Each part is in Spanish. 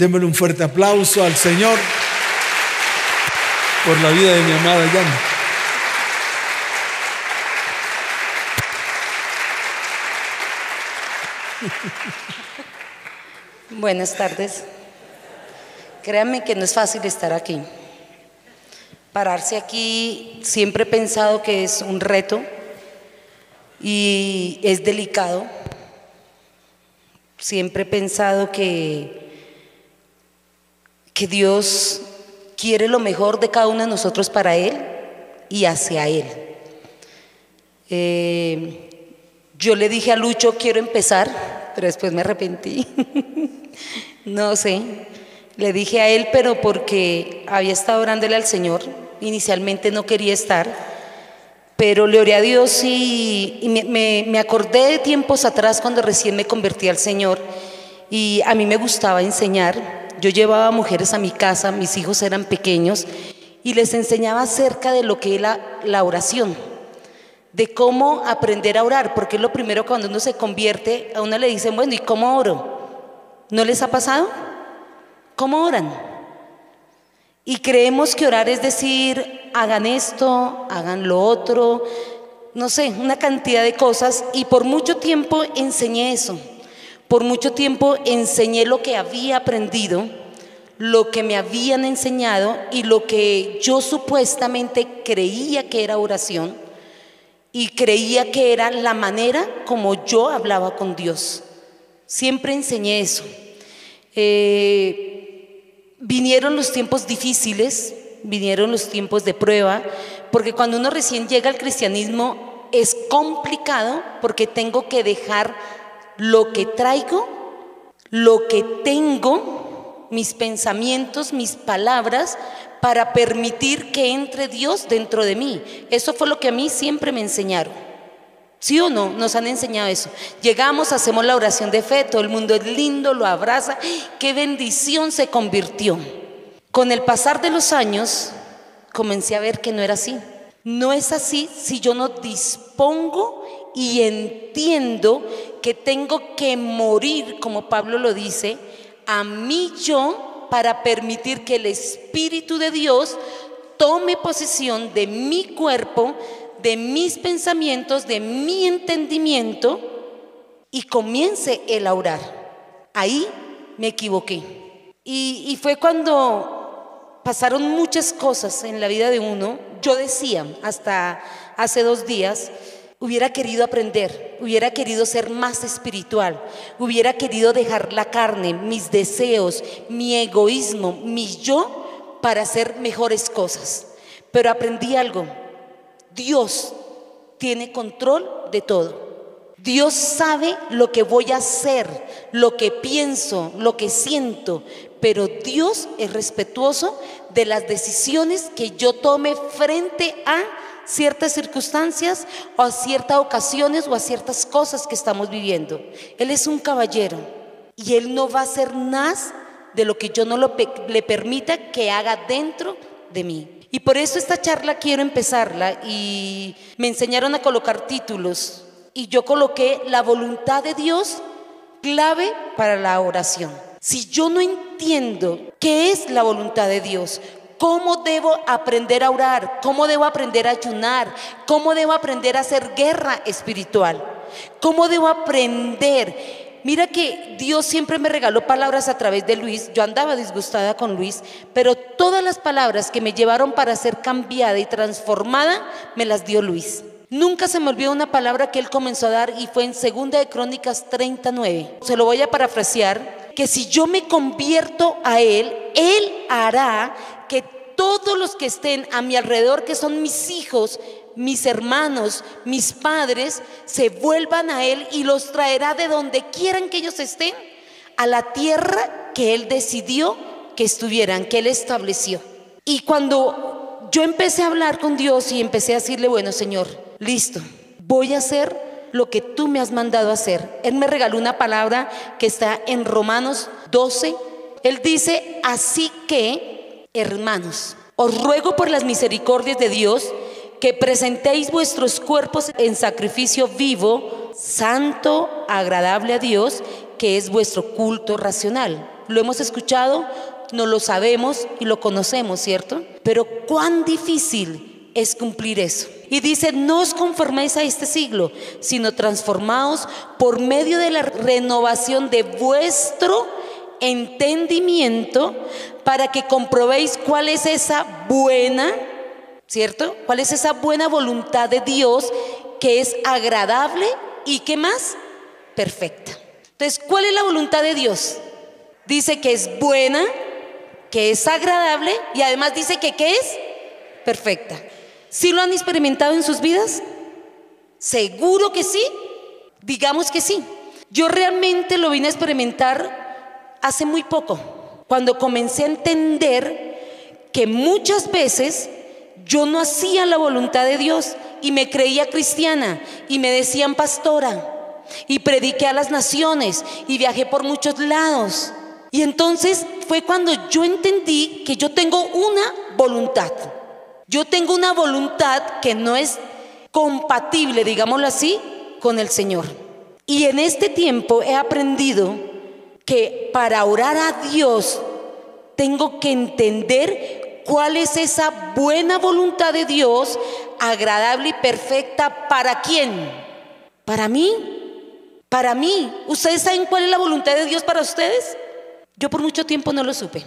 Démosle un fuerte aplauso al Señor por la vida de mi amada Yana. Buenas tardes. Créanme que no es fácil estar aquí. Pararse aquí siempre he pensado que es un reto y es delicado. Siempre he pensado que, que Dios quiere lo mejor de cada uno de nosotros para Él y hacia Él. Eh, yo le dije a Lucho, quiero empezar, pero después me arrepentí. no sé, le dije a él, pero porque había estado orándole al Señor, inicialmente no quería estar, pero le oré a Dios y, me, me acordé de tiempos atrás cuando recién me convertí al Señor y a mí me gustaba enseñar. Yo llevaba mujeres a mi casa, mis hijos eran pequeños y les enseñaba acerca de lo que es la, la oración, de cómo aprender a orar, porque es lo primero cuando uno se convierte, a uno le dicen, bueno, ¿y cómo oro? ¿No les ha pasado? ¿Cómo oran? Y creemos que orar es decir, hagan esto, hagan lo otro, no sé, una cantidad de cosas. Y por mucho tiempo enseñé eso. Por mucho tiempo enseñé lo que había aprendido, lo que me habían enseñado y lo que yo supuestamente creía que era oración y creía que era la manera como yo hablaba con Dios. Siempre enseñé eso. Eh, vinieron los tiempos difíciles, vinieron los tiempos de prueba, porque cuando uno recién llega al cristianismo es complicado porque tengo que dejar lo que traigo, lo que tengo, mis pensamientos, mis palabras, para permitir que entre Dios dentro de mí. Eso fue lo que a mí siempre me enseñaron. ¿Sí o no? Nos han enseñado eso. Llegamos, hacemos la oración de fe, todo el mundo es lindo, lo abraza. ¡Qué bendición se convirtió! Con el pasar de los años, comencé a ver que no era así. No es así si yo no dispongo y entiendo que tengo que morir, como Pablo lo dice, a mí yo para permitir que el Espíritu de Dios tome posesión de mi cuerpo, de mis pensamientos, de mi entendimiento y comience el orar. Ahí me equivoqué. Y, y fue cuando pasaron muchas cosas en la vida de uno. Yo decía, hasta hace dos días, hubiera querido aprender, hubiera querido ser más espiritual, hubiera querido dejar la carne, mis deseos, mi egoísmo, mi yo, para hacer mejores cosas. Pero aprendí algo, Dios tiene control de todo. Dios sabe lo que voy a hacer, lo que pienso, lo que siento, pero Dios es respetuoso de las decisiones que yo tome frente a ciertas circunstancias o a ciertas ocasiones o a ciertas cosas que estamos viviendo. Él es un caballero y Él no va a hacer más de lo que yo no le permita que haga dentro de mí. Y por eso esta charla quiero empezarla y me enseñaron a colocar títulos y yo coloqué la voluntad de Dios clave para la oración. Si yo no entiendo qué es la voluntad de Dios, cómo debo aprender a orar, cómo debo aprender a ayunar, cómo debo aprender a hacer guerra espiritual, cómo debo aprender Mira que Dios siempre me regaló palabras a través de Luis. Yo andaba disgustada con Luis, pero todas las palabras que me llevaron para ser cambiada y transformada me las dio Luis. Nunca se me olvidó una palabra que él comenzó a dar y fue en Segunda de Crónicas 39. Se lo voy a parafrasear, que si yo me convierto a él, él hará que todos los que estén a mi alrededor, que son mis hijos, mis hermanos, mis padres, se vuelvan a Él y los traerá de donde quieran que ellos estén, a la tierra que Él decidió que estuvieran, que Él estableció. Y cuando yo empecé a hablar con Dios y empecé a decirle, bueno Señor, listo, voy a hacer lo que tú me has mandado hacer. Él me regaló una palabra que está en Romanos 12. Él dice, así que, hermanos, os ruego por las misericordias de Dios, que presentéis vuestros cuerpos en sacrificio vivo, santo, agradable a Dios, que es vuestro culto racional. lo hemos escuchado, no lo sabemos y lo conocemos, ¿cierto? Pero cuán difícil es cumplir eso. Y dice, no os conforméis a este siglo, sino transformaos por medio de la renovación de vuestro entendimiento para que comprobéis cuál es esa buena, ¿cierto? ¿Cuál es esa buena voluntad de Dios que es agradable y qué más? Perfecta. Entonces, ¿cuál es la voluntad de Dios? Dice que es buena, que es agradable y además dice que ¿qué es? Perfecta. ¿Sí lo han experimentado en sus vidas? Seguro que sí. Digamos que sí. Yo realmente lo vine a experimentar hace muy poco, cuando comencé a entender que muchas veces yo no hacía la voluntad de Dios y me creía cristiana y me decían pastora y prediqué a las naciones y viajé por muchos lados. Y entonces fue cuando yo entendí que yo tengo una voluntad. Yo tengo una voluntad que no es compatible, digámoslo así, con el Señor. Y en este tiempo he aprendido que para orar a Dios tengo que entender cuál es esa buena voluntad de Dios, agradable y perfecta para quién. Para mí. Para mí. ¿Ustedes saben cuál es la voluntad de Dios para ustedes? Yo por mucho tiempo no lo supe.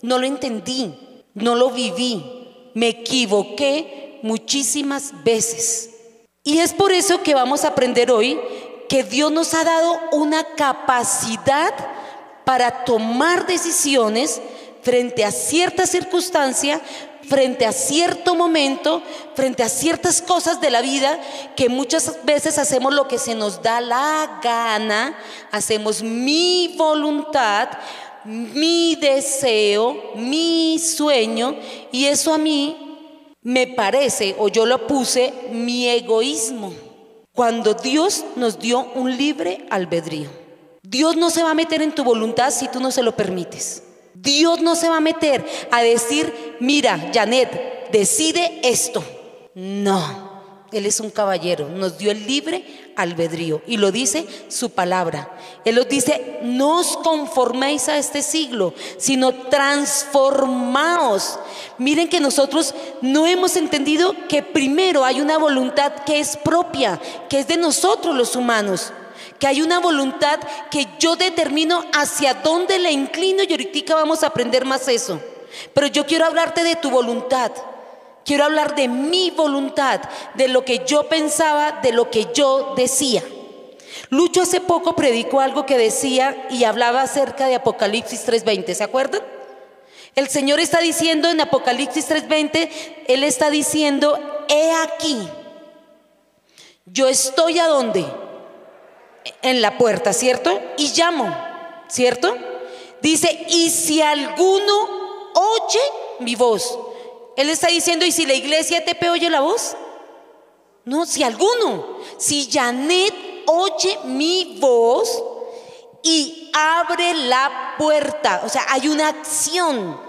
No lo entendí. No lo viví me equivoqué muchísimas veces. Y es por eso que vamos a aprender hoy que Dios nos ha dado una capacidad para tomar decisiones frente a cierta circunstancia, frente a cierto momento, frente a ciertas cosas de la vida que muchas veces hacemos lo que se nos da la gana, hacemos mi voluntad, mi deseo, mi sueño, y eso a mí me parece, o yo lo puse, mi egoísmo. Cuando Dios nos dio un libre albedrío. Dios no se va a meter en tu voluntad si tú no se lo permites. Dios no se va a meter a decir, mira, Janet, decide esto. No. Él es un caballero, nos dio el libre albedrío y lo dice su palabra. Él nos dice, no os conforméis a este siglo, sino transformaos. Miren que nosotros no hemos entendido que primero hay una voluntad que es propia, que es de nosotros los humanos. Que hay una voluntad que yo determino hacia dónde la inclino y ahorita vamos a aprender más eso. Pero yo quiero hablarte de tu voluntad. Quiero hablar de mi voluntad, de lo que yo pensaba, de lo que yo decía. Lucho hace poco predicó algo que decía y hablaba acerca de Apocalipsis 3:20, ¿se acuerdan? El Señor está diciendo en Apocalipsis 3:20, Él está diciendo, he aquí, yo estoy a dónde? En la puerta, ¿cierto? Y llamo, ¿cierto? Dice, y si alguno oye mi voz él está diciendo, ¿y si la iglesia te oye la voz? No, si alguno, si Janet oye mi voz y abre la puerta, o sea, hay una acción.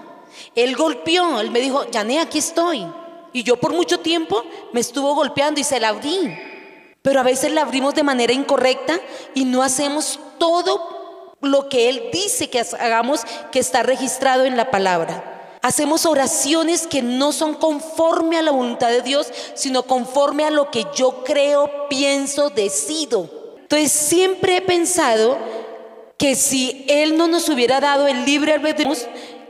Él golpeó, él me dijo, Janet, aquí estoy. Y yo por mucho tiempo me estuvo golpeando y se la abrí. Pero a veces la abrimos de manera incorrecta y no hacemos todo lo que Él dice que hagamos que está registrado en la palabra. Hacemos oraciones que no son conforme a la voluntad de Dios, sino conforme a lo que yo creo, pienso, decido. Entonces siempre he pensado que si Él no nos hubiera dado el libre albedrío,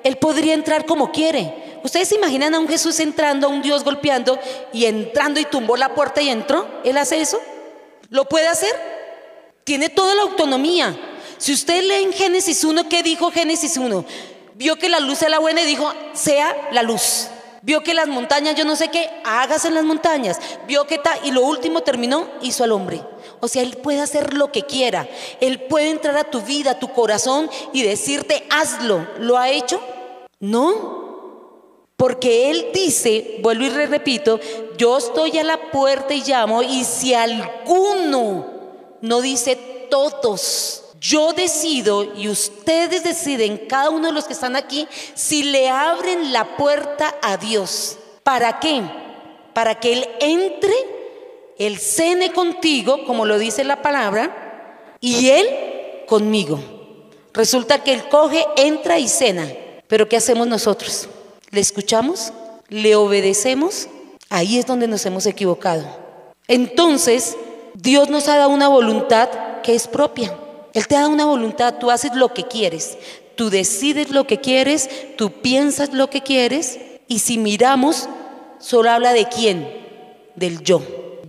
Él podría entrar como quiere. ¿Ustedes se imaginan a un Jesús entrando, a un Dios golpeando y entrando y tumbó la puerta y entró? ¿Él hace eso? ¿Lo puede hacer? Tiene toda la autonomía. Si usted lee en Génesis 1, ¿qué dijo Génesis 1? Vio que la luz era buena y dijo, sea la luz. Vio que las montañas, yo no sé qué, hágase en las montañas. Vio que está, y lo último terminó, hizo al hombre. O sea, Él puede hacer lo que quiera. Él puede entrar a tu vida, a tu corazón y decirte, hazlo. ¿Lo ha hecho? No. Porque Él dice, vuelvo y repito, yo estoy a la puerta y llamo, y si alguno no dice todos, yo decido y ustedes deciden, cada uno de los que están aquí, si le abren la puerta a Dios. ¿Para qué? Para que Él entre, Él cene contigo, como lo dice la palabra, y Él conmigo. Resulta que el coge, entra y cena. Pero ¿qué hacemos nosotros? ¿Le escuchamos? ¿Le obedecemos? Ahí es donde nos hemos equivocado. Entonces, Dios nos ha dado una voluntad que es propia. Él te da una voluntad, tú haces lo que quieres, tú decides lo que quieres, tú piensas lo que quieres y si miramos, solo habla de quién, del yo,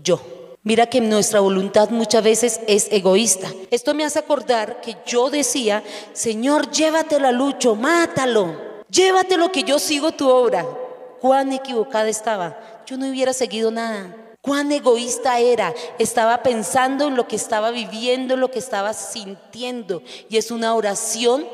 yo. Mira que nuestra voluntad muchas veces es egoísta. Esto me hace acordar que yo decía, Señor, llévatelo a Lucho, mátalo, llévatelo que yo sigo tu obra. Cuán equivocada estaba. Yo no hubiera seguido nada. Cuán egoísta era. Estaba pensando en lo que estaba viviendo, en lo que estaba sintiendo. Y es una oración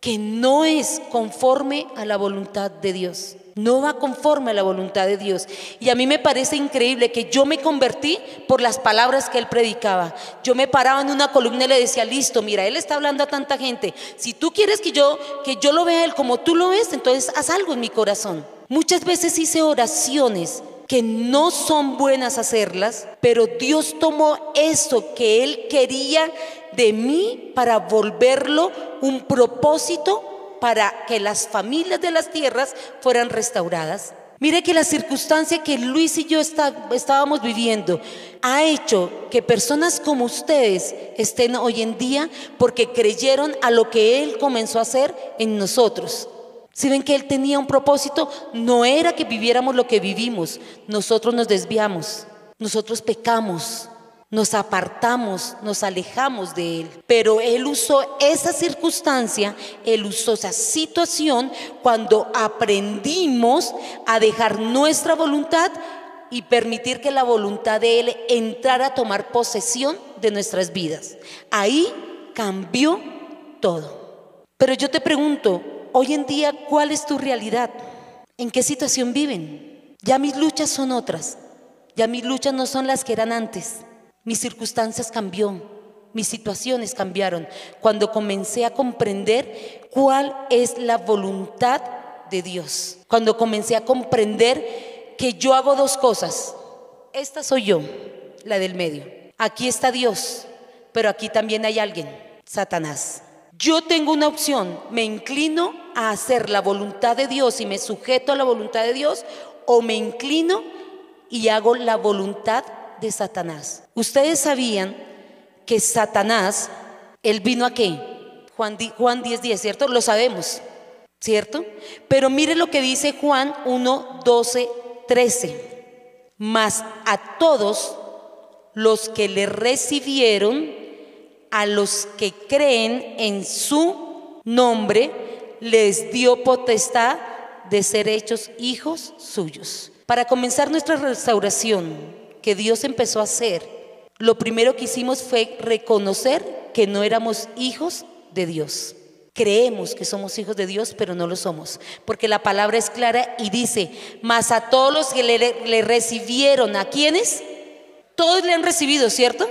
que no es conforme a la voluntad de Dios. No va conforme a la voluntad de Dios. Y a mí me parece increíble que yo me convertí por las palabras que él predicaba. Yo me paraba en una columna y le decía, listo, mira, él está hablando a tanta gente. Si tú quieres que yo, que yo lo vea él como tú lo ves, entonces haz algo en mi corazón. Muchas veces hice oraciones que no son buenas hacerlas, pero Dios tomó eso que Él quería de mí para volverlo un propósito para que las familias de las tierras fueran restauradas. Mire que la circunstancia que Luis y yo estábamos viviendo ha hecho que personas como ustedes estén hoy en día porque creyeron a lo que Él comenzó a hacer en nosotros. Si ven que Él tenía un propósito, no era que viviéramos lo que vivimos, nosotros nos desviamos, nosotros pecamos, nos apartamos, nos alejamos de Él. Pero Él usó esa circunstancia, Él usó esa situación cuando aprendimos a dejar nuestra voluntad y permitir que la voluntad de Él entrara a tomar posesión de nuestras vidas. Ahí cambió todo. Pero yo te pregunto, hoy en día, ¿cuál es tu realidad? ¿En qué situación viven? Ya mis luchas son otras. Ya mis luchas no son las que eran antes. Mis circunstancias cambió, mis situaciones cambiaron cuando comencé a comprender cuál es la voluntad de Dios. Cuando comencé a comprender que yo hago dos cosas. Esta soy yo, la del medio. Aquí está Dios, pero aquí también hay alguien, Satanás. Yo tengo una opción, me inclino a hacer la voluntad de Dios y me sujeto a la voluntad de Dios o me inclino y hago la voluntad de Satanás. Ustedes sabían que Satanás, él vino a qué? Juan, Juan 10, 10, ¿cierto? Lo sabemos, ¿cierto? Pero mire lo que dice Juan 1, 12, 13. Mas a todos los que le recibieron, a los que creen en su nombre, les dio potestad de ser hechos hijos suyos. Para comenzar nuestra restauración, que Dios empezó a hacer, lo primero que hicimos fue reconocer que no éramos hijos de Dios. Creemos que somos hijos de Dios, pero no lo somos, porque la palabra es clara y dice, mas a todos los que le, recibieron, ¿a quiénes? Todos le han recibido, ¿cierto?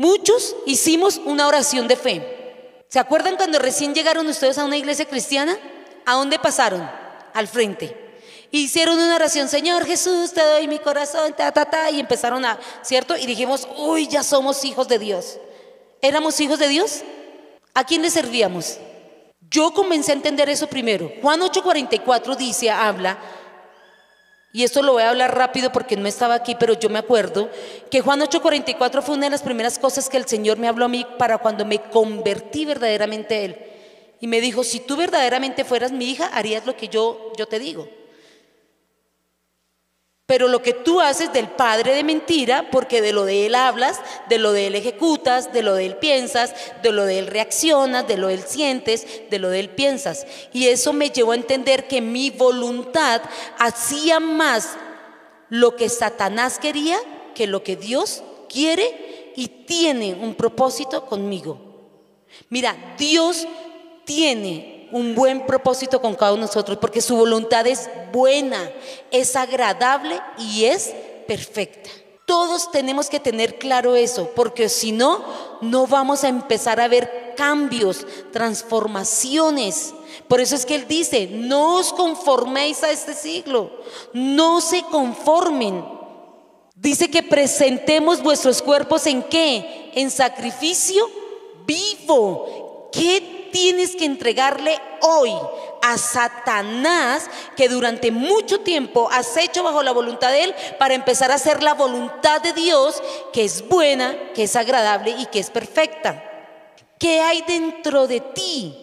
Muchos hicimos una oración de fe. ¿Se acuerdan cuando recién llegaron ustedes a una iglesia cristiana? ¿A dónde pasaron? Al frente. Hicieron una oración, Señor Jesús, te doy mi corazón, ta, ta, ta, y empezaron a, ¿cierto? Y dijimos, uy, ya somos hijos de Dios. ¿Éramos hijos de Dios? ¿A quién le servíamos? Yo comencé a entender eso primero. Juan 8:44 dice, habla, y esto lo voy a hablar rápido porque no estaba aquí, pero yo me acuerdo que Juan 8:44 fue una de las primeras cosas que el Señor me habló a mí para cuando me convertí verdaderamente a Él. Y me dijo, si tú verdaderamente fueras mi hija, harías lo que yo, yo te digo. Pero lo que tú haces del padre de mentira, porque de lo de él hablas, de lo de él ejecutas, de lo de él piensas, de lo de él reaccionas, de lo de él sientes, de lo de él piensas. Y eso me llevó a entender que mi voluntad hacía más lo que Satanás quería que lo que Dios quiere y tiene un propósito conmigo. Mira, Dios tiene un buen propósito con cada uno de nosotros, porque su voluntad es buena, es agradable y es perfecta. Todos tenemos que tener claro eso, porque si no, no vamos a empezar a ver cambios, transformaciones. Por eso es que Él dice, no os conforméis a este siglo, no se conformen. Dice que presentemos vuestros cuerpos en qué? En sacrificio vivo, ¿Qué tienes que entregarle hoy a Satanás que durante mucho tiempo has hecho bajo la voluntad de Él para empezar a hacer la voluntad de Dios que es buena, que es agradable y que es perfecta? ¿Qué hay dentro de ti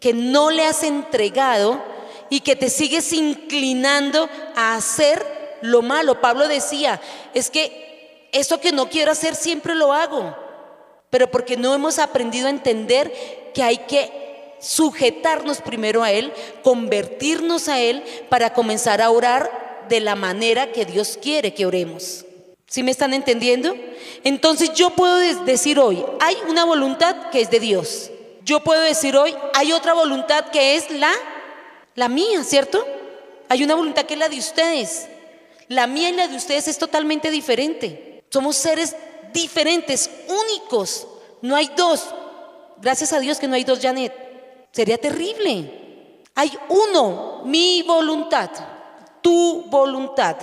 que no le has entregado y que te sigues inclinando a hacer lo malo? Pablo decía, es que eso que no quiero hacer siempre lo hago, pero porque no hemos aprendido a entender que hay que sujetarnos primero a Él, convertirnos a Él para comenzar a orar de la manera que Dios quiere que oremos. ¿Sí me están entendiendo? Entonces yo puedo decir hoy, hay una voluntad que es de Dios. Yo puedo decir hoy, hay otra voluntad que es la, la mía, ¿cierto? Hay una voluntad que es la de ustedes. La mía y la de ustedes es totalmente diferente. Somos seres diferentes, únicos. No hay dos. Gracias a Dios que no hay dos Janet. Sería terrible. Hay uno, mi voluntad tu voluntad.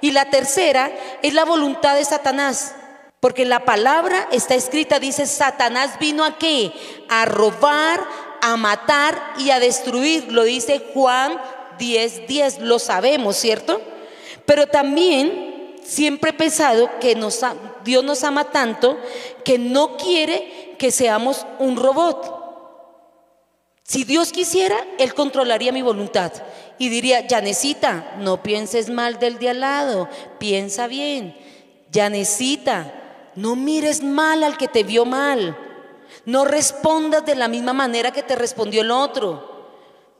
Y la tercera es la voluntad de Satanás. Porque la palabra está escrita, dice, Satanás vino a qué? A robar, a matar y a destruir. Lo dice Juan 10, 10, lo sabemos, ¿cierto? Pero también siempre he pensado que nos, Dios nos ama tanto que no quiere que seamos un robot. Si Dios quisiera, Él controlaría mi voluntad y diría, Yanecita, no pienses mal del de al lado, piensa bien. Yanecita, no mires mal al que te vio mal. No respondas de la misma manera que te respondió el otro.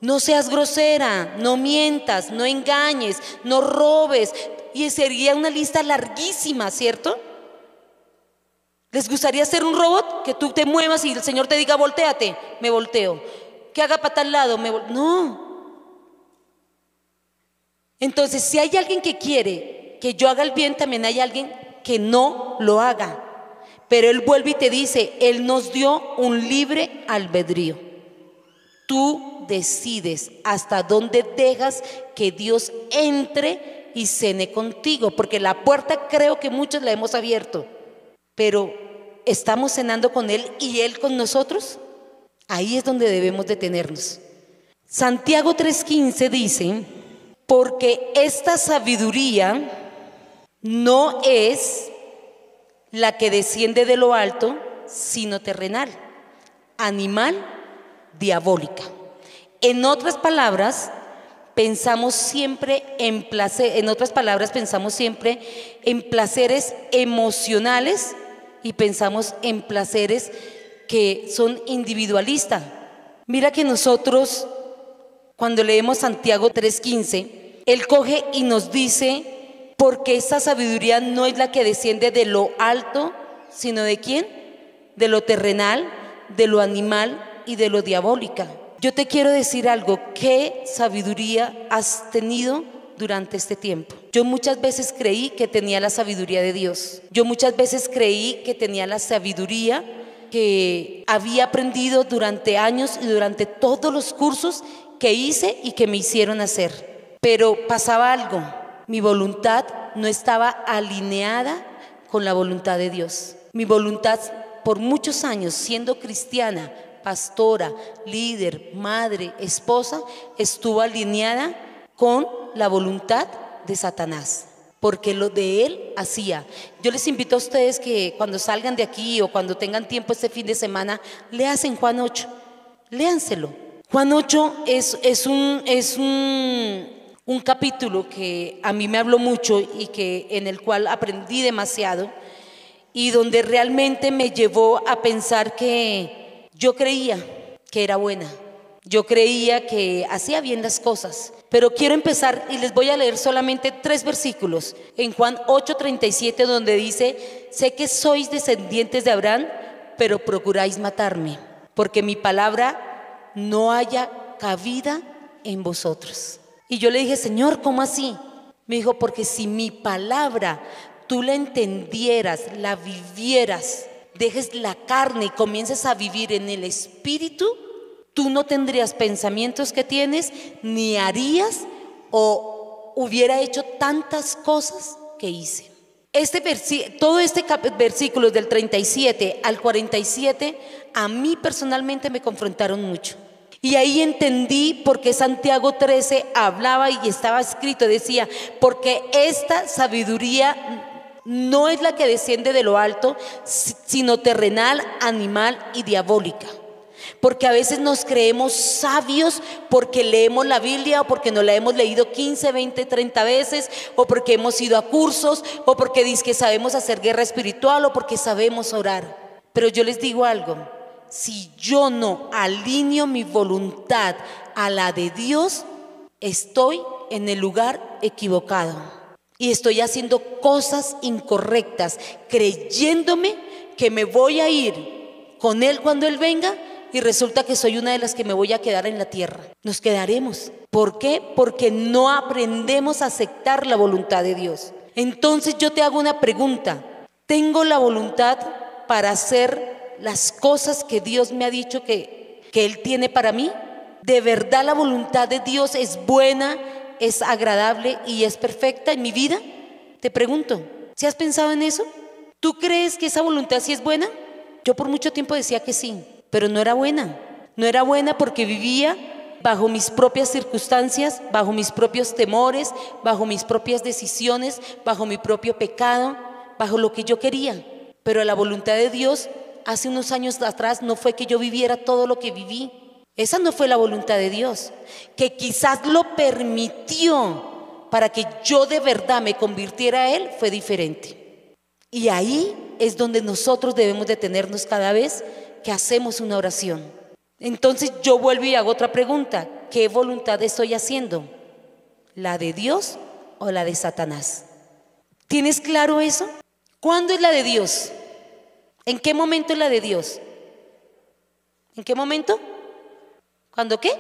No seas grosera, no mientas, no engañes, no robes. Y sería una lista larguísima, ¿cierto? ¿Les gustaría ser un robot? Que tú te muevas y el Señor te diga, volteate, me volteo que haga para tal lado. Me no. Entonces, si hay alguien que quiere que yo haga el bien, también hay alguien que no lo haga. Pero Él vuelve y te dice, Él nos dio un libre albedrío. Tú decides hasta dónde dejas que Dios entre y cene contigo, porque la puerta creo que muchos la hemos abierto, pero ¿estamos cenando con Él y Él con nosotros? Ahí es donde debemos detenernos. Santiago 3:15 dice, porque esta sabiduría no es la que desciende de lo alto, sino terrenal, animal, diabólica. En otras palabras, pensamos siempre en placer, en otras palabras pensamos siempre en placeres emocionales y pensamos en placeres que son individualistas. Mira que nosotros, cuando leemos Santiago 3:15, Él coge y nos dice, porque esta sabiduría no es la que desciende de lo alto, sino de quién? De lo terrenal, de lo animal y de lo diabólica. Yo te quiero decir algo, ¿qué sabiduría has tenido durante este tiempo? Yo muchas veces creí que tenía la sabiduría de Dios. Yo muchas veces creí que tenía la sabiduría que había aprendido durante años y durante todos los cursos que hice y que me hicieron hacer. Pero pasaba algo, mi voluntad no estaba alineada con la voluntad de Dios. Mi voluntad por muchos años siendo cristiana, pastora, líder, madre, esposa, estuvo alineada con la voluntad de Satanás porque lo de Él hacía. Yo les invito a ustedes que cuando salgan de aquí o cuando tengan tiempo este fin de semana, lean Juan 8, léanselo. Juan 8 es, es, un, es un, un capítulo que a mí me habló mucho y que, en el cual aprendí demasiado y donde realmente me llevó a pensar que yo creía que era buena, yo creía que hacía bien las cosas, pero quiero empezar y les voy a leer solamente tres versículos. En Juan 8:37 donde dice, sé que sois descendientes de Abraham, pero procuráis matarme, porque mi palabra no haya cabida en vosotros. Y yo le dije, Señor, ¿cómo así? Me dijo, porque si mi palabra tú la entendieras, la vivieras, dejes la carne y comiences a vivir en el espíritu, tú no tendrías pensamientos que tienes, ni harías o hubiera hecho tantas cosas que hice. Este todo este versículo del 37 al 47 a mí personalmente me confrontaron mucho. Y ahí entendí por qué Santiago 13 hablaba y estaba escrito, decía, porque esta sabiduría no es la que desciende de lo alto, sino terrenal, animal y diabólica. Porque a veces nos creemos sabios porque leemos la Biblia o porque nos la hemos leído 15, 20, 30 veces o porque hemos ido a cursos o porque dice que sabemos hacer guerra espiritual o porque sabemos orar. Pero yo les digo algo, si yo no alineo mi voluntad a la de Dios, estoy en el lugar equivocado y estoy haciendo cosas incorrectas, creyéndome que me voy a ir con Él cuando Él venga y resulta que soy una de las que me voy a quedar en la tierra. Nos quedaremos. ¿Por qué? Porque no aprendemos a aceptar la voluntad de Dios. Entonces yo te hago una pregunta. ¿Tengo la voluntad para hacer las cosas que Dios me ha dicho que, que Él tiene para mí? ¿De verdad la voluntad de Dios es buena, es agradable y es perfecta en mi vida? Te pregunto, ¿si has pensado en eso? ¿Tú crees que esa voluntad sí es buena? Yo por mucho tiempo decía que sí pero no era buena. No era buena porque vivía bajo mis propias circunstancias, bajo mis propios temores, bajo mis propias decisiones, bajo mi propio pecado, bajo lo que yo quería. Pero la voluntad de Dios hace unos años atrás no fue que yo viviera todo lo que viví. Esa no fue la voluntad de Dios, que quizás lo permitió para que yo de verdad me convirtiera a Él, fue diferente. Y ahí es donde nosotros debemos detenernos cada vez que hacemos una oración. Entonces yo vuelvo y hago otra pregunta. ¿Qué voluntad estoy haciendo? ¿La de Dios o la de Satanás? ¿Tienes claro eso? ¿Cuándo es la de Dios? ¿En qué momento es la de Dios? ¿En qué momento? ¿Cuándo qué?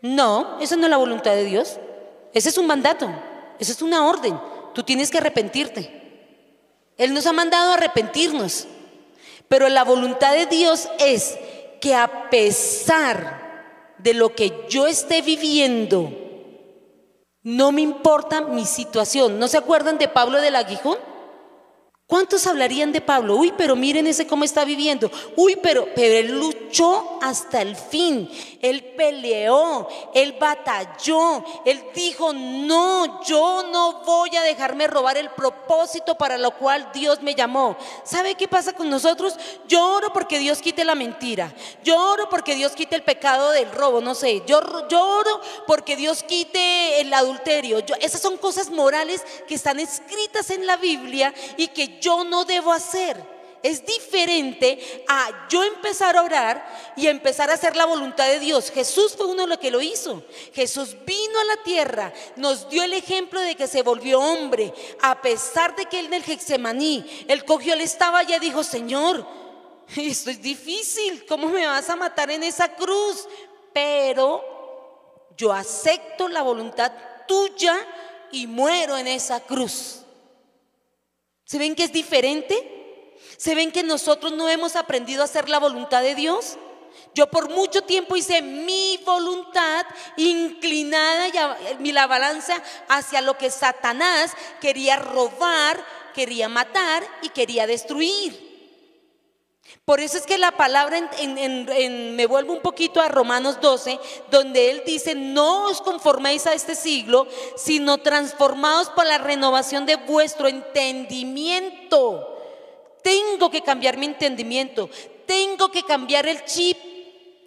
No, esa no es la voluntad de Dios. Ese es un mandato, esa es una orden. Tú tienes que arrepentirte. Él nos ha mandado a arrepentirnos. Pero la voluntad de Dios es que a pesar de lo que yo esté viviendo, no me importa mi situación. ¿No se acuerdan de Pablo del Aguijón? ¿Cuántos hablarían de Pablo? Uy, pero miren ese cómo está viviendo. Uy, pero, pero él luchó hasta el fin. Él peleó, él batalló. Él dijo, no, yo no voy a dejarme robar el propósito para lo cual Dios me llamó. ¿Sabe qué pasa con nosotros? Lloro porque Dios quite la mentira. Lloro porque Dios quite el pecado del robo, no sé. Yo lloro porque Dios quite el adulterio. esas son cosas morales que están escritas en la Biblia y que yo no debo hacer. Es diferente a yo empezar a orar y empezar a hacer la voluntad de Dios. Jesús fue uno de los que lo hizo. Jesús vino a la tierra, nos dio el ejemplo de que se volvió hombre, a pesar de que él en el Getsemaní, él cogió, él estaba y dijo, Señor, esto es difícil, ¿cómo me vas a matar en esa cruz? Pero yo acepto la voluntad tuya y muero en esa cruz. ¿Se ven que es diferente? ¿Se ven que nosotros no hemos aprendido a hacer la voluntad de Dios? Yo por mucho tiempo hice mi voluntad inclinada y la balanza hacia lo que Satanás quería robar, quería matar y quería destruir. Por eso es que la palabra, me vuelvo un poquito a Romanos 12, donde él dice, no os conforméis a este siglo, sino transformaos por la renovación de vuestro entendimiento. Tengo que cambiar mi entendimiento, tengo que cambiar el chip.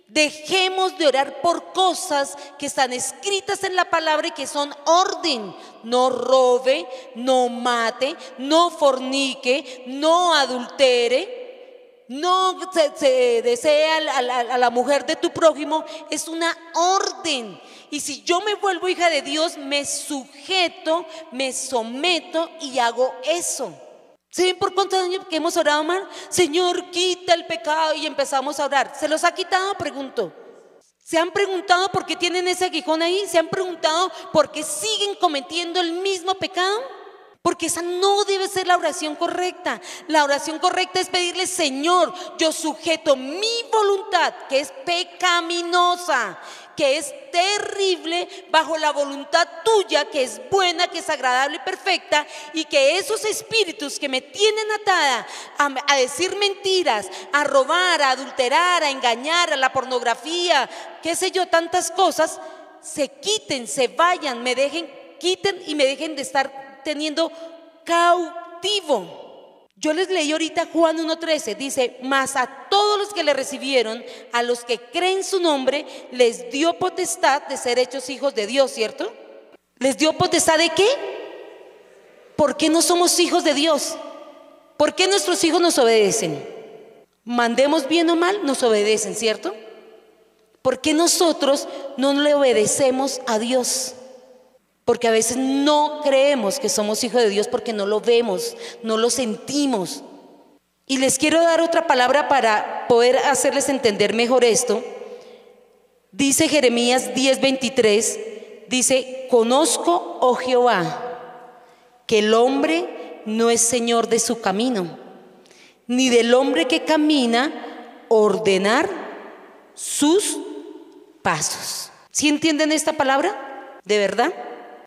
Dejemos de orar por cosas que están escritas en la palabra y que son orden. No robe, no mate, no fornique, no adultere no se, desea a la, mujer de tu prójimo, es una orden. Y si yo me vuelvo hija de Dios, me sujeto, me someto y hago eso. ¿Saben por cuántos años que hemos orado mal? Señor, quita el pecado y empezamos a orar. ¿Se los ha quitado? Pregunto. ¿Se han preguntado por qué tienen ese aguijón ahí? ¿Se han preguntado por qué siguen cometiendo el mismo pecado? Porque esa no debe ser la oración correcta. La oración correcta es pedirle, Señor, yo sujeto mi voluntad, que es pecaminosa, que es terrible bajo la voluntad tuya, que es buena, que es agradable y perfecta, y que esos espíritus que me tienen atada a, a decir mentiras, a robar, a adulterar, a engañar, a la pornografía, qué sé yo, tantas cosas, se quiten, se vayan, me dejen, quiten y me dejen de estar teniendo cautivo. Yo les leí ahorita Juan 1.13, dice, mas a todos los que le recibieron, a los que creen su nombre, les dio potestad de ser hechos hijos de Dios, ¿cierto? ¿Les dio potestad de qué? ¿Por qué no somos hijos de Dios? ¿Por qué nuestros hijos nos obedecen? Mandemos bien o mal, nos obedecen, ¿cierto? ¿Por qué nosotros no le obedecemos a Dios? Porque a veces no creemos que somos hijos de Dios porque no lo vemos, no lo sentimos. Y les quiero dar otra palabra para poder hacerles entender mejor esto. Dice Jeremías 10:23, dice, conozco, oh Jehová, que el hombre no es señor de su camino, ni del hombre que camina ordenar sus pasos. ¿Sí entienden esta palabra? ¿De verdad?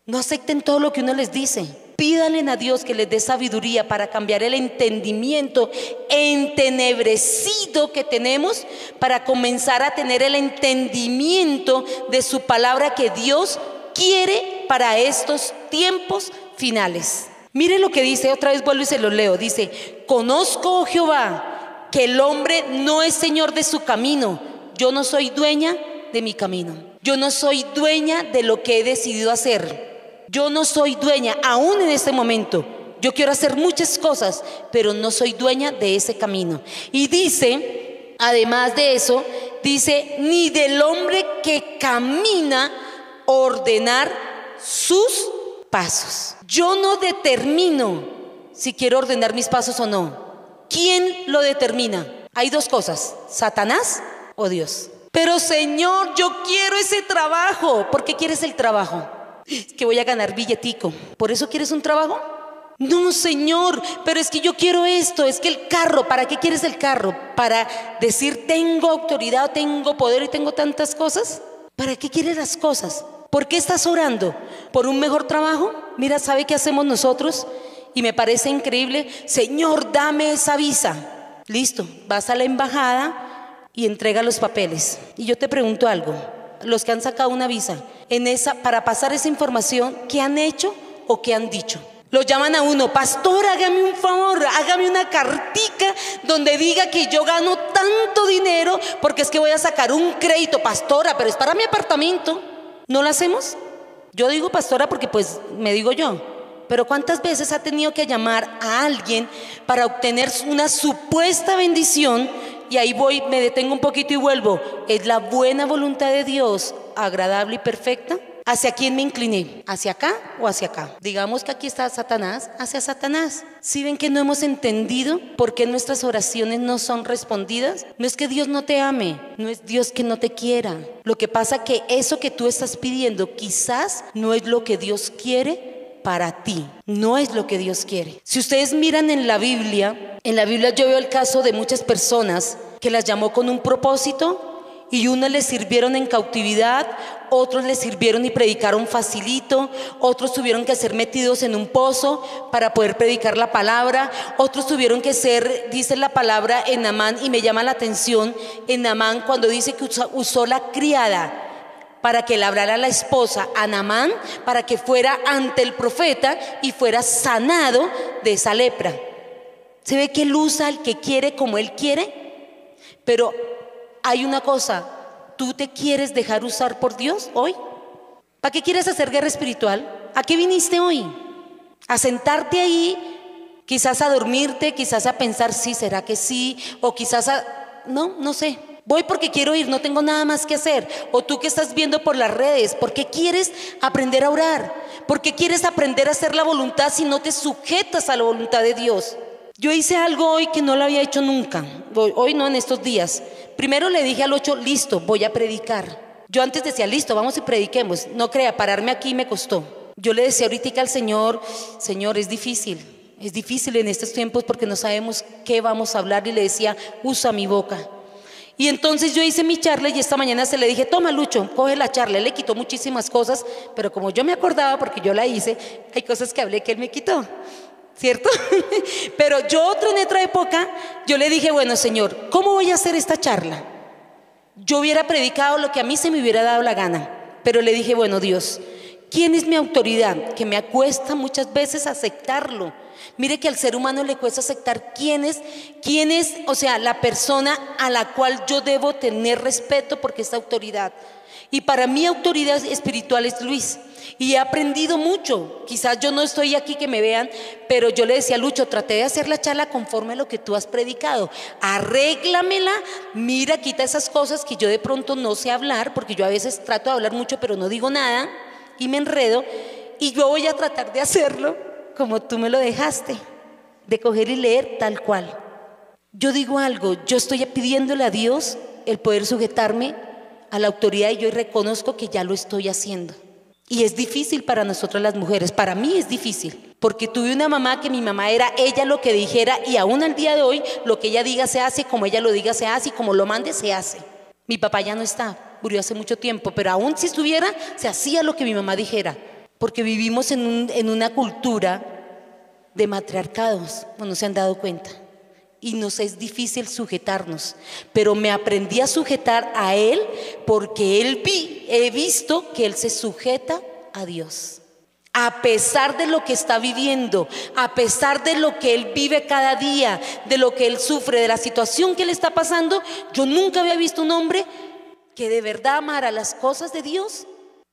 No acepten todo lo que uno les dice. Pídanle a Dios que les dé sabiduría para cambiar el entendimiento entenebrecido que tenemos para comenzar a tener el entendimiento de su palabra que Dios quiere para estos tiempos finales. Mire lo que dice, otra vez vuelvo y se lo leo. Dice, conozco, oh Jehová, que el hombre no es señor de su camino. Yo no soy dueña de mi camino. Yo no soy dueña de lo que he decidido hacer. Yo no soy dueña, aún en este momento. Yo quiero hacer muchas cosas, pero no soy dueña de ese camino. Y dice, además de eso, dice, ni del hombre que camina ordenar sus pasos. Yo no determino si quiero ordenar mis pasos o no. ¿Quién lo determina? Hay dos cosas, Satanás o Dios. Pero Señor, yo quiero ese trabajo. ¿Por qué quieres el trabajo? que voy a ganar billetico. ¿Por eso quieres un trabajo? No, Señor, pero es que yo quiero esto, es que el carro, ¿para qué quieres el carro? ¿Para decir tengo autoridad, tengo poder y tengo tantas cosas? ¿Para qué quieres las cosas? ¿Por qué estás orando? ¿Por un mejor trabajo? Mira, ¿sabe qué hacemos nosotros? Y me parece increíble, Señor, dame esa visa. Listo, vas a la embajada y entrega los papeles. Y yo te pregunto algo, los que han sacado una visa, en esa, para pasar esa información, ¿qué han hecho o qué han dicho? Lo llaman a uno, pastor, hágame un favor, hágame una cartica donde diga que yo gano tanto dinero porque es que voy a sacar un crédito, pastora, pero es para mi apartamento. ¿No lo hacemos? Yo digo pastora porque pues me digo yo, pero ¿cuántas veces ha tenido que llamar a alguien para obtener una supuesta bendición y ahí voy, me detengo un poquito y vuelvo. ¿Es la buena voluntad de Dios agradable y perfecta? ¿Hacia quién me incliné? ¿Hacia acá o hacia acá? Digamos que aquí está Satanás, hacia Satanás. Si ven que no hemos entendido por qué nuestras oraciones no son respondidas, no es que Dios no te ame, no es Dios que no te quiera. Lo que pasa que eso que tú estás pidiendo quizás no es lo que Dios quiere para ti. No es lo que Dios quiere. Si ustedes miran en la Biblia, en la Biblia yo veo el caso de muchas personas que las llamó con un propósito y unas les sirvieron en cautividad, otros les sirvieron y predicaron facilito, otros tuvieron que ser metidos en un pozo para poder predicar la palabra, otros tuvieron que ser, dice la palabra en Amán y me llama la atención en Amán cuando dice que usó, la criada para que le hablara la esposa a Namán para que fuera ante el profeta y fuera sanado de esa lepra. Se ve que él usa al que quiere como él quiere, pero hay una cosa, ¿tú te quieres dejar usar por Dios hoy? ¿Para qué quieres hacer guerra espiritual? ¿A qué viniste hoy? ¿A sentarte ahí? Quizás a dormirte, quizás a pensar, sí, será que sí, o quizás a... No, no sé. Voy porque quiero ir, no tengo nada más que hacer. O tú que estás viendo por las redes, ¿por qué quieres aprender a orar? ¿Por qué quieres aprender a hacer la voluntad si no te sujetas a la voluntad de Dios? Yo hice algo hoy que no lo había hecho nunca, hoy no en estos días. Primero le dije al ocho, listo, voy a predicar. Yo antes decía, listo, vamos y prediquemos. No crea, pararme aquí me costó. Yo le decía ahorita al Señor, Señor, es difícil, es difícil en estos tiempos porque no sabemos qué vamos a hablar y le decía, usa mi boca. Y entonces yo hice mi charla y esta mañana se le dije, toma Lucho, coge la charla. Él le quitó muchísimas cosas, pero como yo me acordaba porque yo la hice, hay cosas que hablé que él me quitó. ¿Cierto? pero yo otra en otra época, yo le dije, bueno Señor, ¿cómo voy a hacer esta charla? Yo hubiera predicado lo que a mí se me hubiera dado la gana, pero le dije, bueno Dios, ¿quién es mi autoridad? Que me acuesta muchas veces aceptarlo Mire que al ser humano le cuesta aceptar quién es, quién es, o sea, la persona a la cual yo debo tener respeto porque es autoridad. Y para mí autoridad espiritual es Luis. Y he aprendido mucho. Quizás yo no estoy aquí que me vean, pero yo le decía a Lucho, traté de hacer la charla conforme a lo que tú has predicado. Arréglamela, mira, quita esas cosas que yo de pronto no sé hablar, porque yo a veces trato de hablar mucho, pero no digo nada y me enredo. Y yo voy a tratar de hacerlo como tú me lo dejaste, de coger y leer tal cual. Yo digo algo, yo estoy pidiéndole a Dios el poder sujetarme a la autoridad y yo reconozco que ya lo estoy haciendo. Y es difícil para nosotras las mujeres, para mí es difícil, porque tuve una mamá que mi mamá era ella lo que dijera y aún al día de hoy lo que ella diga se hace, como ella lo diga se hace y como lo mande se hace. Mi papá ya no está, murió hace mucho tiempo, pero aún si estuviera, se hacía lo que mi mamá dijera porque vivimos en, una cultura de matriarcados, no se han dado cuenta. Y nos es difícil sujetarnos, pero me aprendí a sujetar a Él porque Él vi, he visto que Él se sujeta a Dios. A pesar de lo que está viviendo, a pesar de lo que Él vive cada día, de lo que Él sufre, de la situación que le está pasando, yo nunca había visto un hombre que de verdad amara las cosas de Dios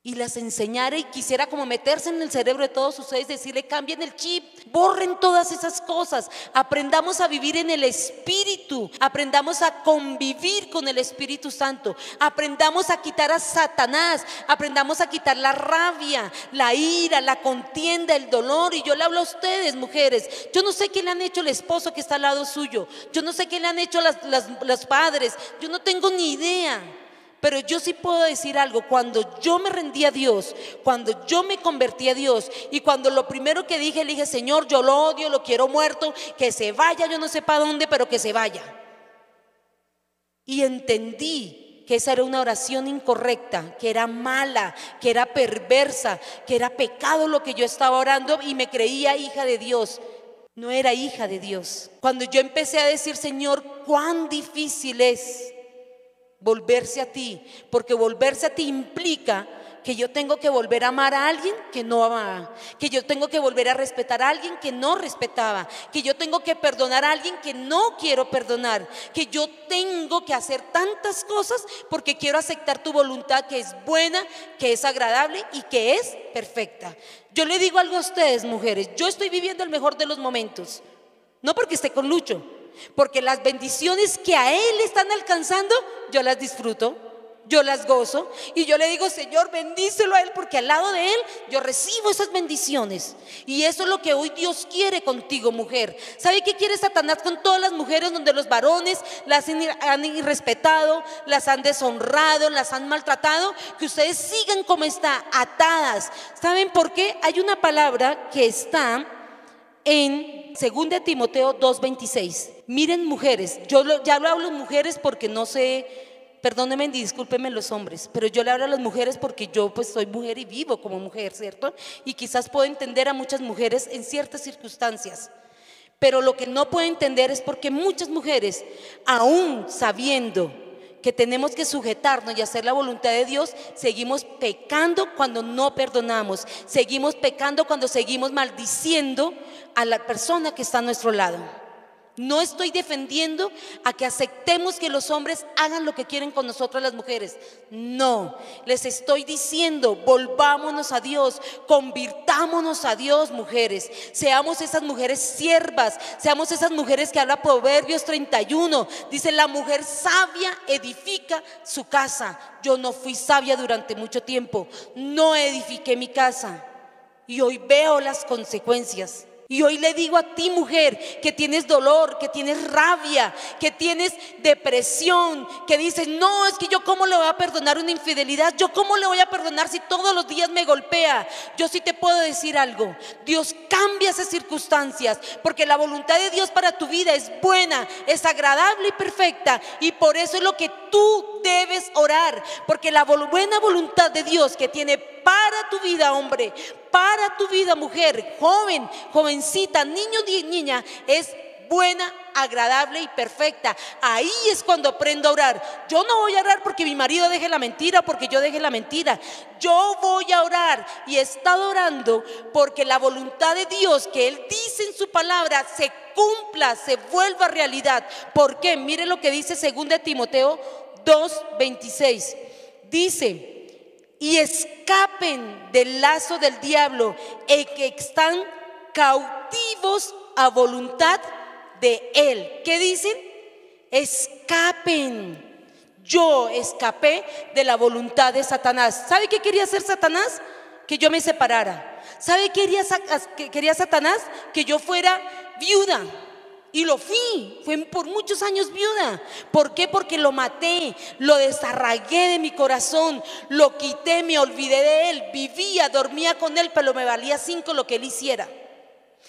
y las enseñara y quisiera como meterse en el cerebro de todos ustedes, decirle cambien el chip, borren todas esas cosas, aprendamos a vivir en el Espíritu, aprendamos a convivir con el Espíritu Santo, aprendamos a quitar a Satanás, aprendamos a quitar la rabia, la ira, la contienda, el dolor. Y yo le hablo a ustedes, mujeres, yo no sé qué le han hecho el esposo que está al lado suyo, yo no sé qué le han hecho las, los padres, yo no tengo ni idea. Pero yo sí puedo decir algo, cuando yo me rendí a Dios, cuando yo me convertí a Dios y cuando lo primero que dije, le dije, Señor, yo lo odio, lo quiero muerto, que se vaya, yo no sé para dónde, pero que se vaya. Y entendí que esa era una oración incorrecta, que era mala, que era perversa, que era pecado lo que yo estaba orando y me creía hija de Dios. No era hija de Dios. Cuando yo empecé a decir, Señor, cuán difícil es volverse a ti, porque volverse a ti implica que yo tengo que volver a amar a alguien que no amaba, que yo tengo que volver a respetar a alguien que no respetaba, que yo tengo que perdonar a alguien que no quiero perdonar, que yo tengo que hacer tantas cosas porque quiero aceptar tu voluntad que es buena, que es agradable y que es perfecta. Yo le digo algo a ustedes, mujeres, yo estoy viviendo el mejor de los momentos, no porque esté con Lucho, porque las bendiciones que a Él están alcanzando, yo las disfruto, yo las gozo. Y yo le digo, Señor, bendícelo a Él, porque al lado de Él yo recibo esas bendiciones. Y eso es lo que hoy Dios quiere contigo, mujer. ¿Sabe qué quiere Satanás con todas las mujeres donde los varones las han irrespetado, las han deshonrado, las han maltratado? Que ustedes sigan como está, atadas. ¿Saben por qué? Hay una palabra que está en 2 Timoteo 2:26. Miren mujeres, yo ya lo hablo mujeres porque no sé, perdónenme discúlpenme los hombres, pero yo le hablo a las mujeres porque yo pues soy mujer y vivo como mujer, ¿cierto? Y quizás puedo entender a muchas mujeres en ciertas circunstancias. Pero lo que no puedo entender es porque muchas mujeres, aún sabiendo que tenemos que sujetarnos y hacer la voluntad de Dios, seguimos pecando cuando no perdonamos, seguimos pecando cuando seguimos maldiciendo a la persona que está a nuestro lado. No estoy defendiendo a que aceptemos que los hombres hagan lo que quieren con nosotros las mujeres. No, les estoy diciendo, volvámonos a Dios, convirtámonos a Dios, mujeres. Seamos esas mujeres siervas, seamos esas mujeres que habla Proverbios 31. Dice, la mujer sabia edifica su casa. Yo no fui sabia durante mucho tiempo, no edifiqué mi casa. Y hoy veo las consecuencias. Y hoy le digo a ti, mujer, que tienes dolor, que tienes rabia, que tienes depresión, que dices, no, es que yo cómo le voy a perdonar una infidelidad, yo cómo le voy a perdonar si todos los días me golpea. Yo sí te puedo decir algo, Dios cambia esas circunstancias, porque la voluntad de Dios para tu vida es buena, es agradable y perfecta, y por eso es lo que tú debes orar, porque la buena voluntad de Dios que tiene para tu vida, hombre, para tu vida, mujer, joven, jovencita, niño, niña, es buena, agradable y perfecta. Ahí es cuando aprendo a orar. Yo no voy a orar porque mi marido deje la mentira, porque yo deje la mentira. Yo voy a orar y he estado orando porque la voluntad de Dios que Él dice en su palabra se cumpla, se vuelva realidad. ¿Por qué? Mire lo que dice 2 Timoteo 2:26. Dice, y escapen del lazo del diablo, el que están cautivos a voluntad de él. ¿Qué dicen? Escapen. Yo escapé de la voluntad de Satanás. ¿Sabe qué quería hacer Satanás? Que yo me separara. ¿Sabe qué quería, quería Satanás? Que yo fuera viuda. Y lo fui, fue por muchos años viuda. ¿Por qué? Porque lo maté, lo desarragué de mi corazón, lo quité, me olvidé de él, vivía, dormía con él, pero me valía cinco lo que él hiciera.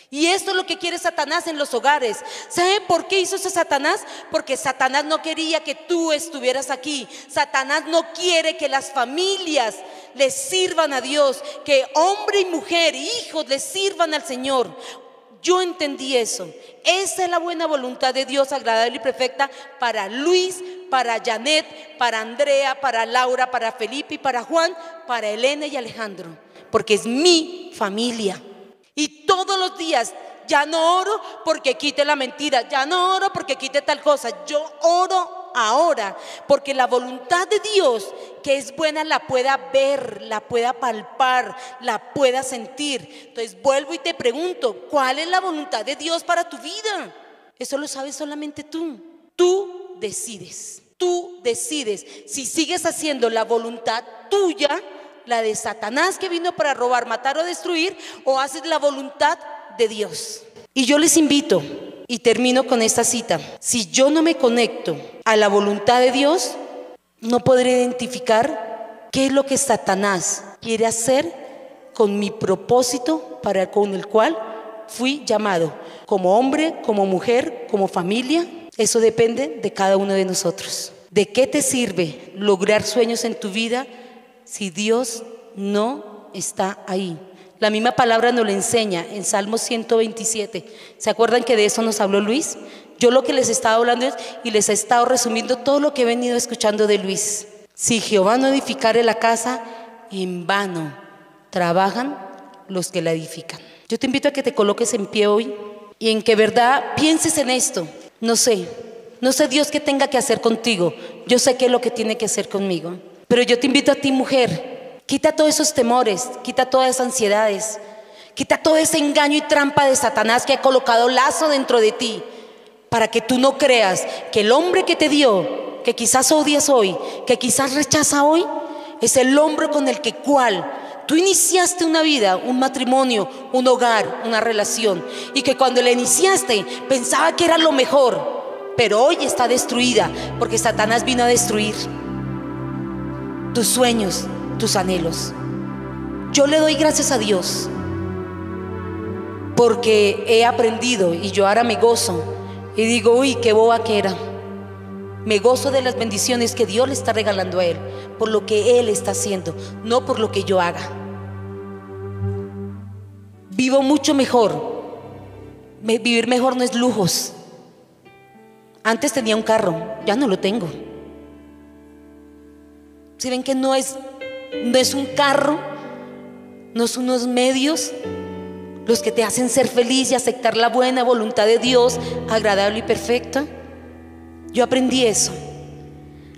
Y esto es lo que quiere Satanás en los hogares. ¿Saben por qué hizo eso Satanás? Porque Satanás no quería que tú estuvieras aquí. Satanás no quiere que las familias le sirvan a Dios, que hombre y mujer, hijos le sirvan al Señor. Yo entendí eso. Esa es la buena voluntad de Dios agradable y perfecta para Luis, para Janet, para Andrea, para Laura, para Felipe y para Juan, para Elena y Alejandro. Porque es mi familia. Y todos los días ya no oro porque quite la mentira, ya no oro porque quite tal cosa. Yo oro ahora, porque la voluntad de Dios, que es buena, la pueda ver, la pueda palpar, la pueda sentir. Entonces vuelvo y te pregunto, ¿cuál es la voluntad de Dios para tu vida? Eso lo sabes solamente tú. Tú decides, tú decides si sigues haciendo la voluntad tuya, la de Satanás que vino para robar, matar o destruir, o haces la voluntad de Dios. Y yo les invito y termino con esta cita. Si yo no me conecto a la voluntad de Dios, no podré identificar qué es lo que Satanás quiere hacer con mi propósito para con el cual fui llamado, como hombre, como mujer, como familia. Eso depende de cada uno de nosotros. ¿De qué te sirve lograr sueños en tu vida si Dios no está ahí? La misma palabra nos lo enseña en Salmo 127. ¿Se acuerdan que de eso nos habló Luis? Yo lo que les estaba hablando es, y les he estado resumiendo todo lo que he venido escuchando de Luis. Si Jehová no edificare la casa, en vano trabajan los que la edifican. Yo te invito a que te coloques en pie hoy y en que verdad pienses en esto. No sé, no sé Dios qué tenga que hacer contigo. Yo sé qué es lo que tiene que hacer conmigo. Pero yo te invito a ti, mujer, Quita todos esos temores, quita todas esas ansiedades, quita todo ese engaño y trampa de Satanás que ha colocado lazo dentro de ti para que tú no creas que el hombre que te dio, que quizás odias hoy, que quizás rechaza hoy, es el hombre con el que cual tú iniciaste una vida, un matrimonio, un hogar, una relación, y que cuando la iniciaste pensaba que era lo mejor, pero hoy está destruida porque Satanás vino a destruir tus sueños, tus anhelos. Yo le doy gracias a Dios porque he aprendido y yo ahora me gozo y digo, uy, qué boba que era. Me gozo de las bendiciones que Dios le está regalando a Él, por lo que Él está haciendo, no por lo que yo haga. Vivo mucho mejor. Vivir mejor no es lujos. Antes tenía un carro, ya no lo tengo. Si ven que no es no es un carro, no son unos medios los que te hacen ser feliz y aceptar la buena voluntad de Dios, agradable y perfecta. Yo aprendí eso.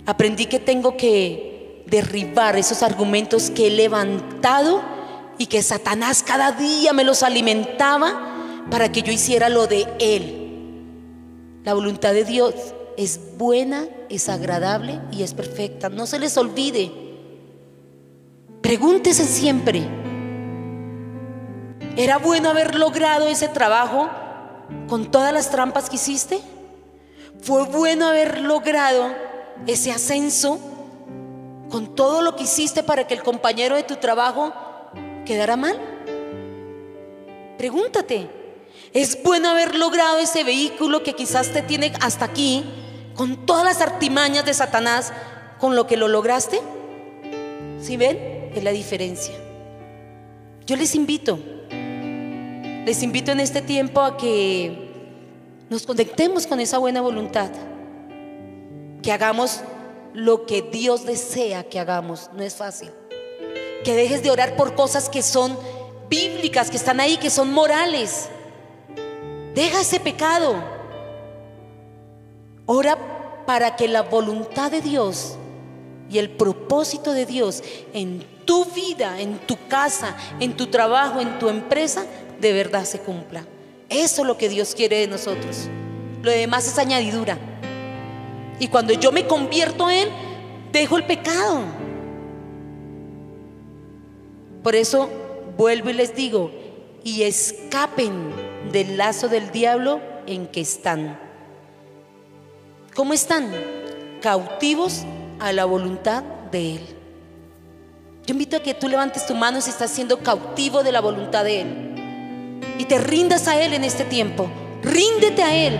Aprendí que tengo que derribar esos argumentos que he levantado y que Satanás cada día me los alimentaba para que yo hiciera lo de Él. La voluntad de Dios es buena, es agradable y es perfecta. No se les olvide. Pregúntese siempre, ¿Era bueno haber logrado ese trabajo con todas las trampas que hiciste? ¿Fue bueno haber logrado ese ascenso con todo lo que hiciste para que el compañero de tu trabajo quedara mal? Pregúntate, ¿es bueno haber logrado ese vehículo que quizás te tiene hasta aquí con todas las artimañas de Satanás con lo que lo lograste? ¿Sí ven? Es la diferencia. Yo les invito, les invito en este tiempo a que nos conectemos con esa buena voluntad, que hagamos lo que Dios desea que hagamos. No es fácil. Que dejes de orar por cosas que son bíblicas, que están ahí, que son morales. Deja ese pecado. Ora para que la voluntad de Dios y el propósito de Dios en tu vida, en tu casa, en tu trabajo, en tu empresa, de verdad se cumpla. Eso es lo que Dios quiere de nosotros. Lo demás es añadidura. Y cuando yo me convierto en, dejo el pecado. Por eso vuelvo y les digo, y escapen del lazo del diablo en que están. ¿Cómo están? Cautivos a la voluntad de Él. Yo invito a que tú levantes tu mano si estás siendo cautivo de la voluntad de Él. Y te rindas a Él en este tiempo. Ríndete a Él.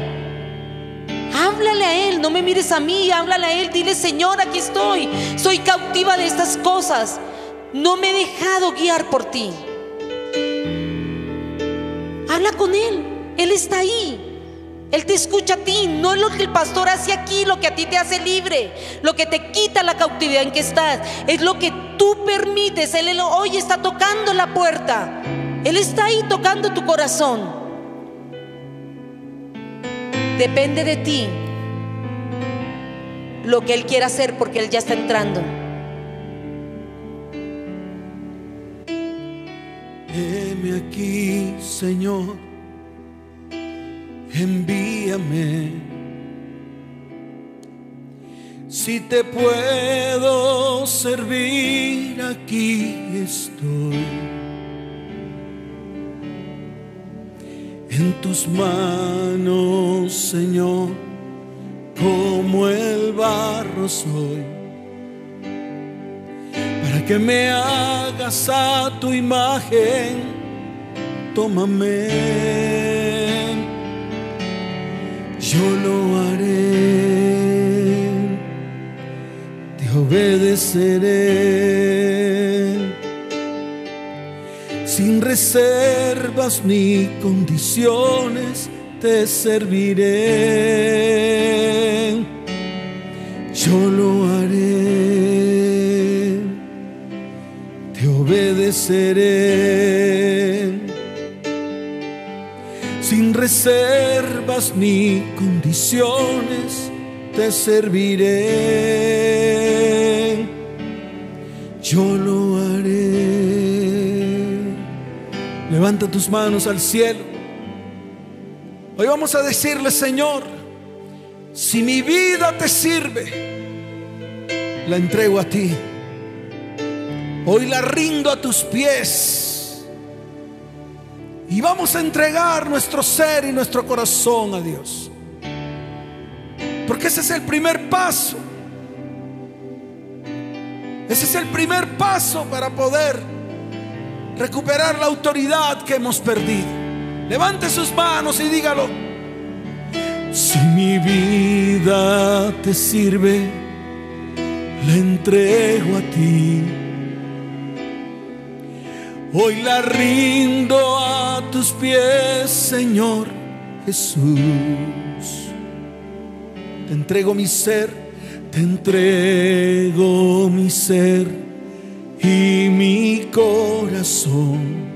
Háblale a Él, no me mires a mí, háblale a Él, dile Señor, aquí estoy, soy cautiva de estas cosas, no me he dejado guiar por ti. Habla con Él, Él está ahí. Él te escucha a ti, no es lo que el pastor hace aquí, lo que a ti te hace libre, lo que te quita la cautividad en que estás, es lo que tú permites. Él hoy está tocando la puerta, Él está ahí tocando tu corazón. Depende de ti lo que Él quiera hacer porque Él ya está entrando. Heme aquí, Señor, envíame. Si te puedo servir, aquí estoy. En tus manos, Señor, como el barro soy, para que me hagas a tu imagen, tómame, yo lo haré, te obedeceré sin reservas ni condiciones te serviré. Yo lo haré, te obedeceré. Sin reservas ni condiciones te serviré. Yo lo haré. Levanta tus manos al cielo. Hoy vamos a decirle, Señor, si mi vida te sirve, la entrego a ti. Hoy la rindo a tus pies. Y vamos a entregar nuestro ser y nuestro corazón a Dios. Porque ese es el primer paso. Ese es el primer paso para poder recuperar la autoridad que hemos perdido. Levante sus manos y dígalo. Si mi vida te sirve, la entrego a ti. Hoy la rindo a tus pies, Señor Jesús. Te entrego mi ser, te entrego mi ser y mi corazón.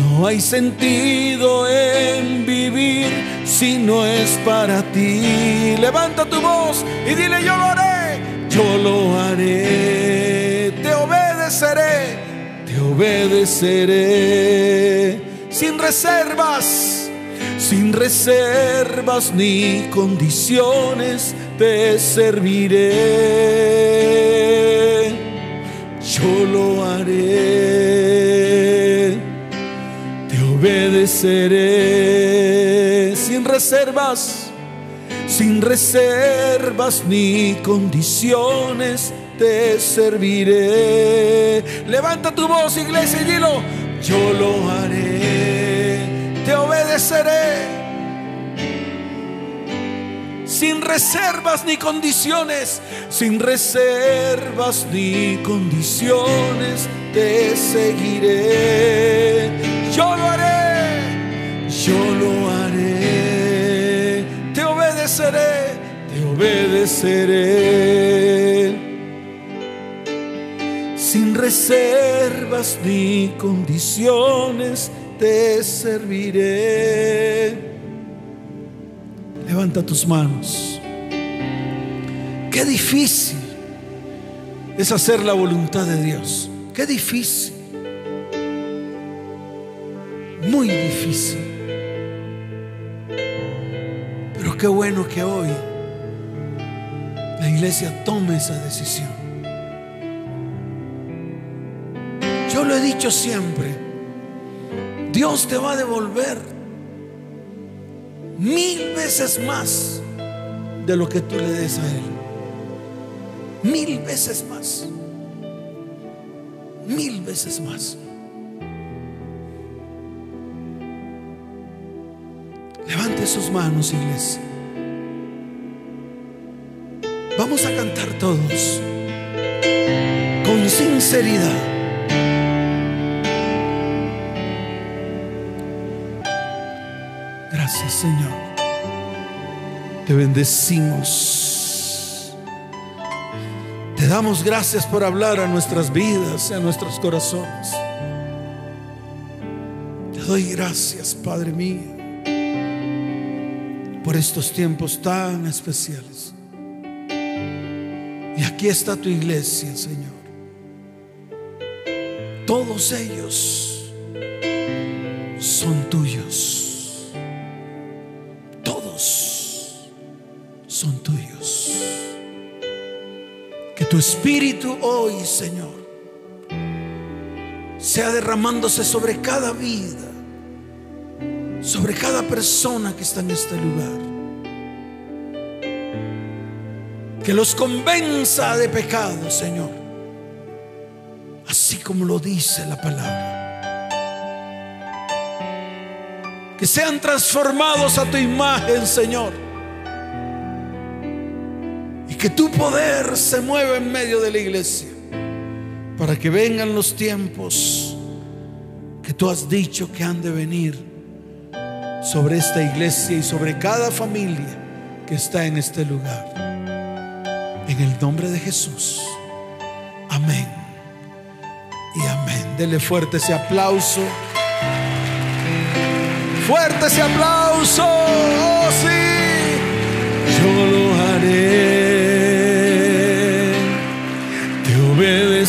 No hay sentido en vivir si no es para ti. Levanta tu voz y dile yo lo haré, yo lo haré, te obedeceré, obedeceré. Sin reservas, sin reservas ni condiciones te serviré. Yo lo haré. obedeceré. Sin reservas, sin reservas ni condiciones te serviré. Levanta tu voz, iglesia, y dilo, yo lo haré, te obedeceré. Sin reservas ni condiciones, sin reservas ni condiciones, te seguiré. Yo lo haré, yo lo haré, te obedeceré, te obedeceré sin reservas ni condiciones te serviré. Levanta tus manos. Qué difícil es hacer la voluntad de Dios. Qué difícil. Muy difícil. Pero qué bueno que hoy la iglesia tome esa decisión. Lo he dicho siempre, Dios te va a devolver mil veces más de lo que tú le des a Él. Mil veces más. Mil veces más. Levante sus manos, iglesia. Vamos a cantar todos con sinceridad. Gracias Señor. Te bendecimos. Te damos gracias por hablar a nuestras vidas, a nuestros corazones. Te doy gracias, Padre mío, por estos tiempos tan especiales. Y aquí está tu iglesia, Señor. Todos ellos son tuyos. Espíritu hoy, Señor, sea derramándose sobre cada vida, sobre cada persona que está en este lugar. Que los convenza de pecado, Señor, así como lo dice la palabra. Que sean transformados a tu imagen, Señor que tu poder se mueva en medio de la iglesia para que vengan los tiempos que tú has dicho que han de venir sobre esta iglesia y sobre cada familia que está en este lugar. En el nombre de Jesús. Amén. Y amén. Dele fuerte ese aplauso. Fuerte ese aplauso. Oh, sí. Yo lo haré.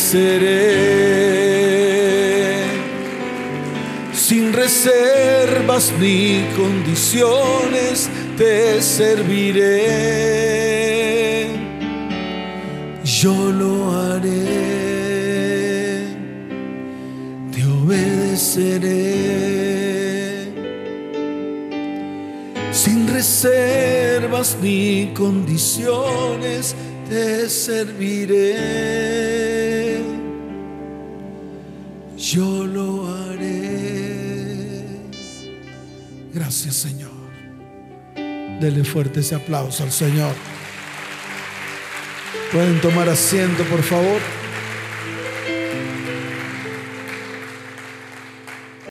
Obedeceré sin reservas ni condiciones te serviré. Yo lo haré. Te obedeceré. Sin reservas ni condiciones te serviré, yo lo haré. Gracias Señor. Dele fuerte ese aplauso al Señor. Pueden tomar asiento, por favor.